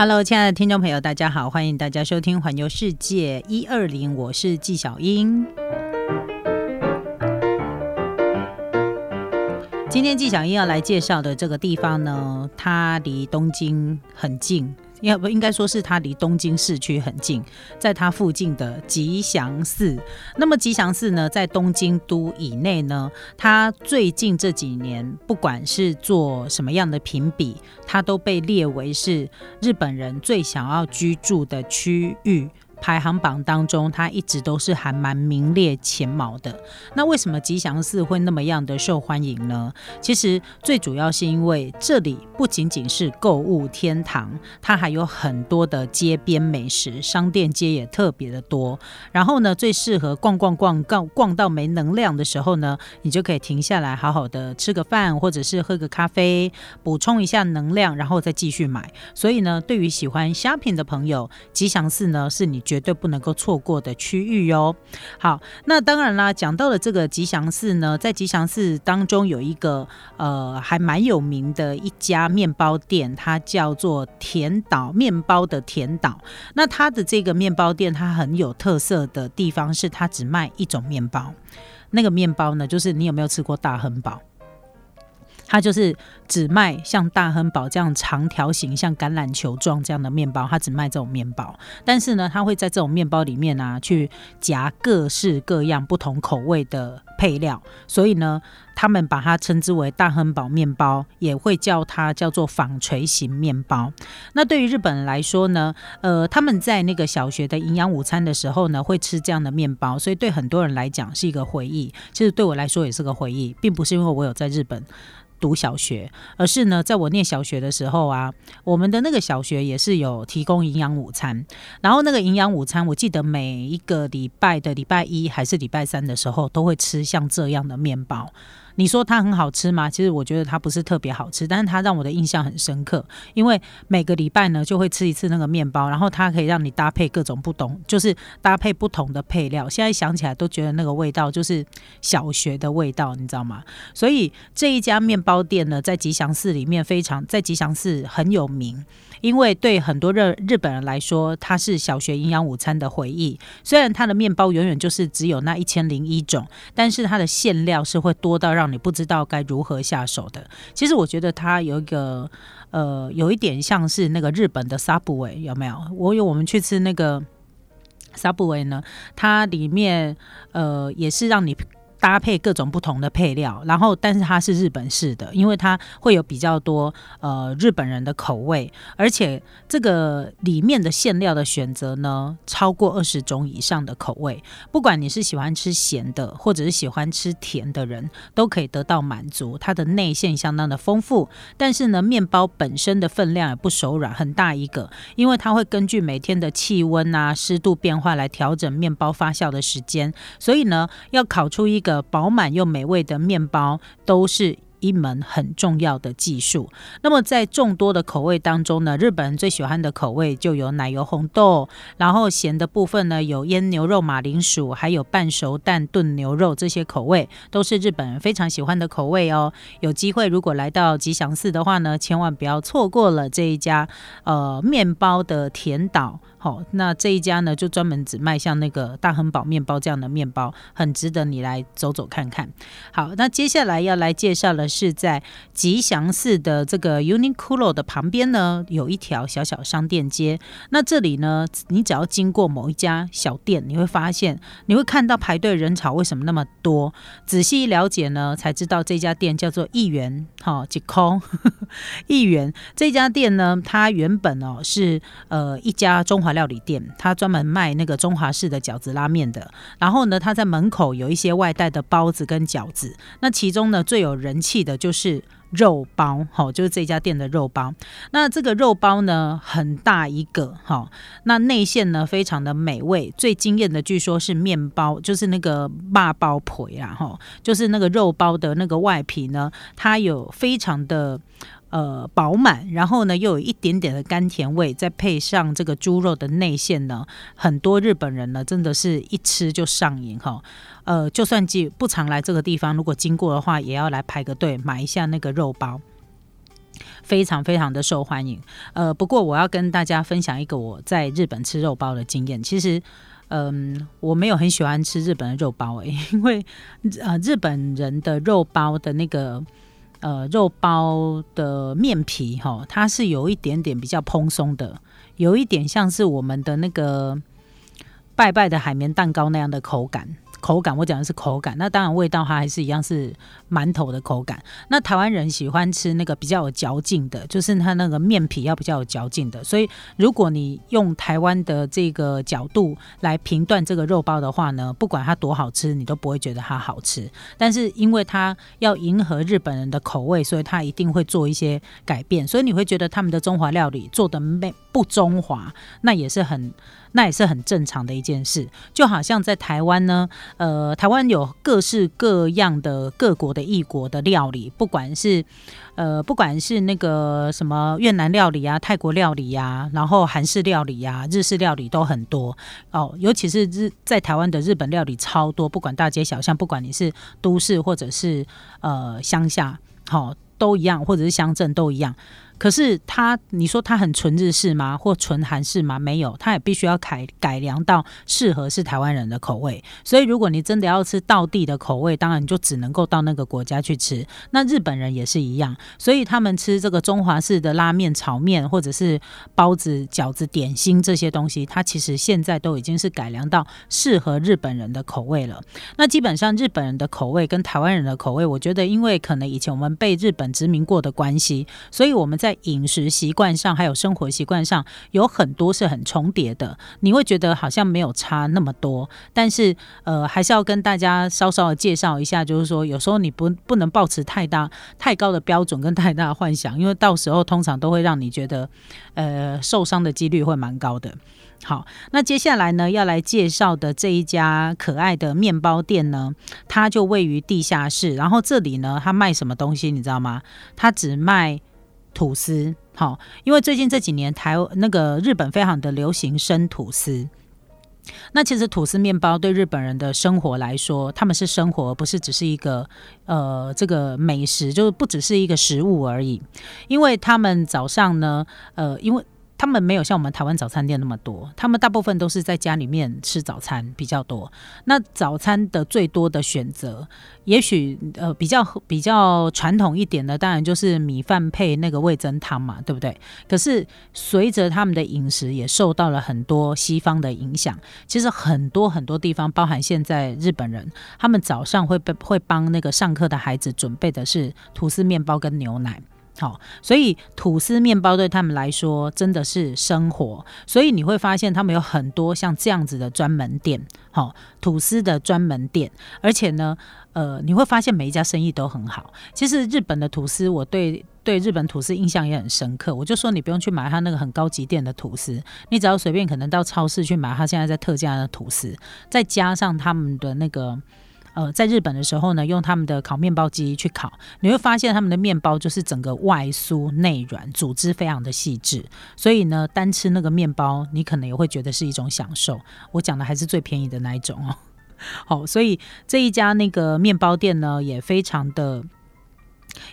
Hello，亲爱的听众朋友，大家好，欢迎大家收听《环游世界一二零》，我是纪晓英。今天纪晓英要来介绍的这个地方呢，它离东京很近。要不应该说是它离东京市区很近，在它附近的吉祥寺。那么吉祥寺呢，在东京都以内呢，它最近这几年不管是做什么样的评比，它都被列为是日本人最想要居住的区域。排行榜当中，它一直都是还蛮名列前茅的。那为什么吉祥寺会那么样的受欢迎呢？其实最主要是因为这里不仅仅是购物天堂，它还有很多的街边美食，商店街也特别的多。然后呢，最适合逛逛逛逛逛到没能量的时候呢，你就可以停下来好好的吃个饭，或者是喝个咖啡，补充一下能量，然后再继续买。所以呢，对于喜欢 shopping 的朋友，吉祥寺呢是你。绝对不能够错过的区域哟。好，那当然啦，讲到了这个吉祥寺呢，在吉祥寺当中有一个呃还蛮有名的一家面包店，它叫做甜岛面包的甜岛。那它的这个面包店，它很有特色的地方是它只卖一种面包，那个面包呢，就是你有没有吃过大亨堡？它就是只卖像大亨堡这样长条形、像橄榄球状这样的面包，它只卖这种面包。但是呢，它会在这种面包里面啊，去夹各式各样不同口味的配料。所以呢，他们把它称之为大亨堡面包，也会叫它叫做纺锤形面包。那对于日本人来说呢，呃，他们在那个小学的营养午餐的时候呢，会吃这样的面包，所以对很多人来讲是一个回忆。其实对我来说也是个回忆，并不是因为我有在日本。读小学，而是呢，在我念小学的时候啊，我们的那个小学也是有提供营养午餐，然后那个营养午餐，我记得每一个礼拜的礼拜一还是礼拜三的时候，都会吃像这样的面包。你说它很好吃吗？其实我觉得它不是特别好吃，但是它让我的印象很深刻，因为每个礼拜呢就会吃一次那个面包，然后它可以让你搭配各种不同，就是搭配不同的配料。现在想起来都觉得那个味道就是小学的味道，你知道吗？所以这一家面包店呢，在吉祥寺里面非常，在吉祥寺很有名。因为对很多日日本人来说，它是小学营养午餐的回忆。虽然它的面包永远就是只有那一千零一种，但是它的馅料是会多到让你不知道该如何下手的。其实我觉得它有一个呃，有一点像是那个日本的 Subway，有没有？我有我们去吃那个 Subway 呢，它里面呃也是让你。搭配各种不同的配料，然后但是它是日本式的，因为它会有比较多呃日本人的口味，而且这个里面的馅料的选择呢超过二十种以上的口味，不管你是喜欢吃咸的或者是喜欢吃甜的人，都可以得到满足。它的内馅相当的丰富，但是呢面包本身的分量也不手软，很大一个，因为它会根据每天的气温啊湿度变化来调整面包发酵的时间，所以呢要烤出一个。的饱满又美味的面包都是一门很重要的技术。那么在众多的口味当中呢，日本人最喜欢的口味就有奶油红豆，然后咸的部分呢有腌牛肉、马铃薯，还有半熟蛋炖牛肉，这些口味都是日本人非常喜欢的口味哦。有机会如果来到吉祥寺的话呢，千万不要错过了这一家呃面包的甜岛。好，那这一家呢，就专门只卖像那个大亨堡面包这样的面包，很值得你来走走看看。好，那接下来要来介绍的是在吉祥寺的这个 Uniqlo 的旁边呢，有一条小小商店街。那这里呢，你只要经过某一家小店，你会发现，你会看到排队人潮为什么那么多？仔细一了解呢，才知道这家店叫做一元，好，吉空一元这家店呢，它原本哦是呃一家中华。料理店，他专门卖那个中华式的饺子拉面的。然后呢，他在门口有一些外带的包子跟饺子。那其中呢，最有人气的就是肉包，好，就是这家店的肉包。那这个肉包呢，很大一个，哈。那内馅呢，非常的美味。最惊艳的，据说是面包，就是那个霸包皮啊，哈，就是那个肉包的那个外皮呢，它有非常的。呃，饱满，然后呢，又有一点点的甘甜味，再配上这个猪肉的内馅呢，很多日本人呢，真的是一吃就上瘾哈。呃，就算既不常来这个地方，如果经过的话，也要来排个队买一下那个肉包。非常非常的受欢迎。呃，不过我要跟大家分享一个我在日本吃肉包的经验。其实，嗯，我没有很喜欢吃日本的肉包诶，因为呃，日本人的肉包的那个呃肉包的面皮哈，它是有一点点比较蓬松的，有一点像是我们的那个拜拜的海绵蛋糕那样的口感。口感，我讲的是口感。那当然，味道它还是一样是馒头的口感。那台湾人喜欢吃那个比较有嚼劲的，就是它那个面皮要比较有嚼劲的。所以，如果你用台湾的这个角度来评断这个肉包的话呢，不管它多好吃，你都不会觉得它好吃。但是，因为它要迎合日本人的口味，所以它一定会做一些改变。所以你会觉得他们的中华料理做的没不中华，那也是很。那也是很正常的一件事，就好像在台湾呢，呃，台湾有各式各样的各国的异国的料理，不管是呃，不管是那个什么越南料理啊、泰国料理呀，然后韩式料理呀、日式料理都很多哦，尤其是日在台湾的日本料理超多，不管大街小巷，不管你是都市或者是呃乡下，好都一样，或者是乡镇都一样。可是他，你说他很纯日式吗？或纯韩式吗？没有，他也必须要改改良到适合是台湾人的口味。所以，如果你真的要吃道地的口味，当然你就只能够到那个国家去吃。那日本人也是一样，所以他们吃这个中华式的拉面、炒面，或者是包子、饺子、点心这些东西，它其实现在都已经是改良到适合日本人的口味了。那基本上日本人的口味跟台湾人的口味，我觉得因为可能以前我们被日本殖民过的关系，所以我们在在饮食习惯上，还有生活习惯上，有很多是很重叠的。你会觉得好像没有差那么多，但是呃，还是要跟大家稍稍的介绍一下，就是说，有时候你不不能抱持太大、太高的标准跟太大的幻想，因为到时候通常都会让你觉得呃受伤的几率会蛮高的。好，那接下来呢，要来介绍的这一家可爱的面包店呢，它就位于地下室。然后这里呢，它卖什么东西，你知道吗？它只卖。吐司，好，因为最近这几年台那个日本非常的流行生吐司。那其实吐司面包对日本人的生活来说，他们是生活，不是只是一个呃这个美食，就是不只是一个食物而已。因为他们早上呢，呃，因为。他们没有像我们台湾早餐店那么多，他们大部分都是在家里面吃早餐比较多。那早餐的最多的选择，也许呃比较比较传统一点的，当然就是米饭配那个味增汤嘛，对不对？可是随着他们的饮食也受到了很多西方的影响，其实很多很多地方，包含现在日本人，他们早上会被会帮那个上课的孩子准备的是吐司面包跟牛奶。好，所以吐司面包对他们来说真的是生活，所以你会发现他们有很多像这样子的专门店，好，吐司的专门店，而且呢，呃，你会发现每一家生意都很好。其实日本的吐司，我对对日本吐司印象也很深刻。我就说你不用去买他那个很高级店的吐司，你只要随便可能到超市去买他现在在特价的吐司，再加上他们的那个。呃，在日本的时候呢，用他们的烤面包机去烤，你会发现他们的面包就是整个外酥内软，组织非常的细致。所以呢，单吃那个面包，你可能也会觉得是一种享受。我讲的还是最便宜的那一种哦。好，所以这一家那个面包店呢，也非常的。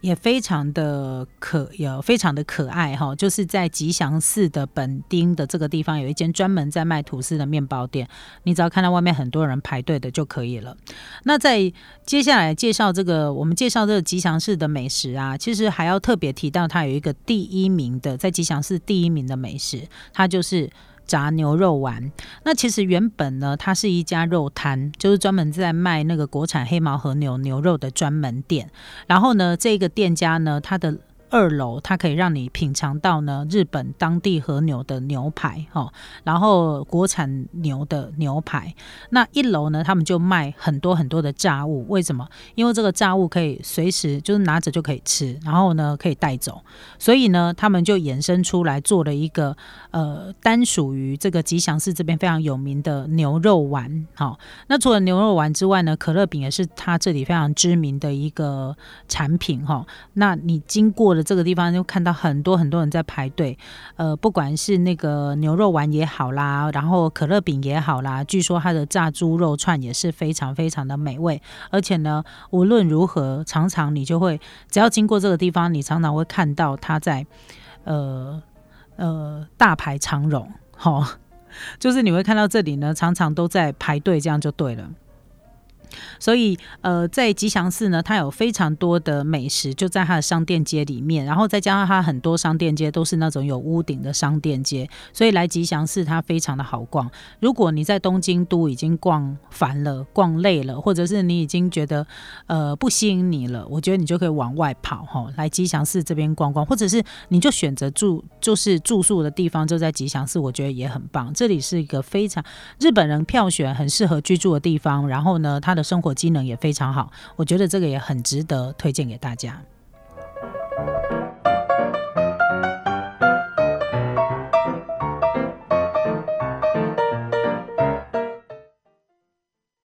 也非常的可，有非常的可爱哈，就是在吉祥寺的本町的这个地方，有一间专门在卖吐司的面包店，你只要看到外面很多人排队的就可以了。那在接下来介绍这个，我们介绍这个吉祥寺的美食啊，其实还要特别提到它有一个第一名的，在吉祥寺第一名的美食，它就是。炸牛肉丸，那其实原本呢，它是一家肉摊，就是专门在卖那个国产黑毛和牛牛肉的专门店。然后呢，这个店家呢，他的。二楼它可以让你品尝到呢日本当地和牛的牛排哈，然后国产牛的牛排。那一楼呢，他们就卖很多很多的炸物。为什么？因为这个炸物可以随时就是拿着就可以吃，然后呢可以带走。所以呢，他们就衍生出来做了一个呃单属于这个吉祥寺这边非常有名的牛肉丸。好，那除了牛肉丸之外呢，可乐饼也是它这里非常知名的一个产品哈。那你经过了。这个地方，就看到很多很多人在排队。呃，不管是那个牛肉丸也好啦，然后可乐饼也好啦，据说它的炸猪肉串也是非常非常的美味。而且呢，无论如何，常常你就会只要经过这个地方，你常常会看到它在呃呃大排长龙，哈，就是你会看到这里呢，常常都在排队，这样就对了。所以，呃，在吉祥寺呢，它有非常多的美食，就在它的商店街里面，然后再加上它很多商店街都是那种有屋顶的商店街，所以来吉祥寺它非常的好逛。如果你在东京都已经逛烦了、逛累了，或者是你已经觉得呃不吸引你了，我觉得你就可以往外跑哈，来吉祥寺这边逛逛，或者是你就选择住就是住宿的地方就在吉祥寺，我觉得也很棒。这里是一个非常日本人票选很适合居住的地方，然后呢，它的生活机能也非常好，我觉得这个也很值得推荐给大家。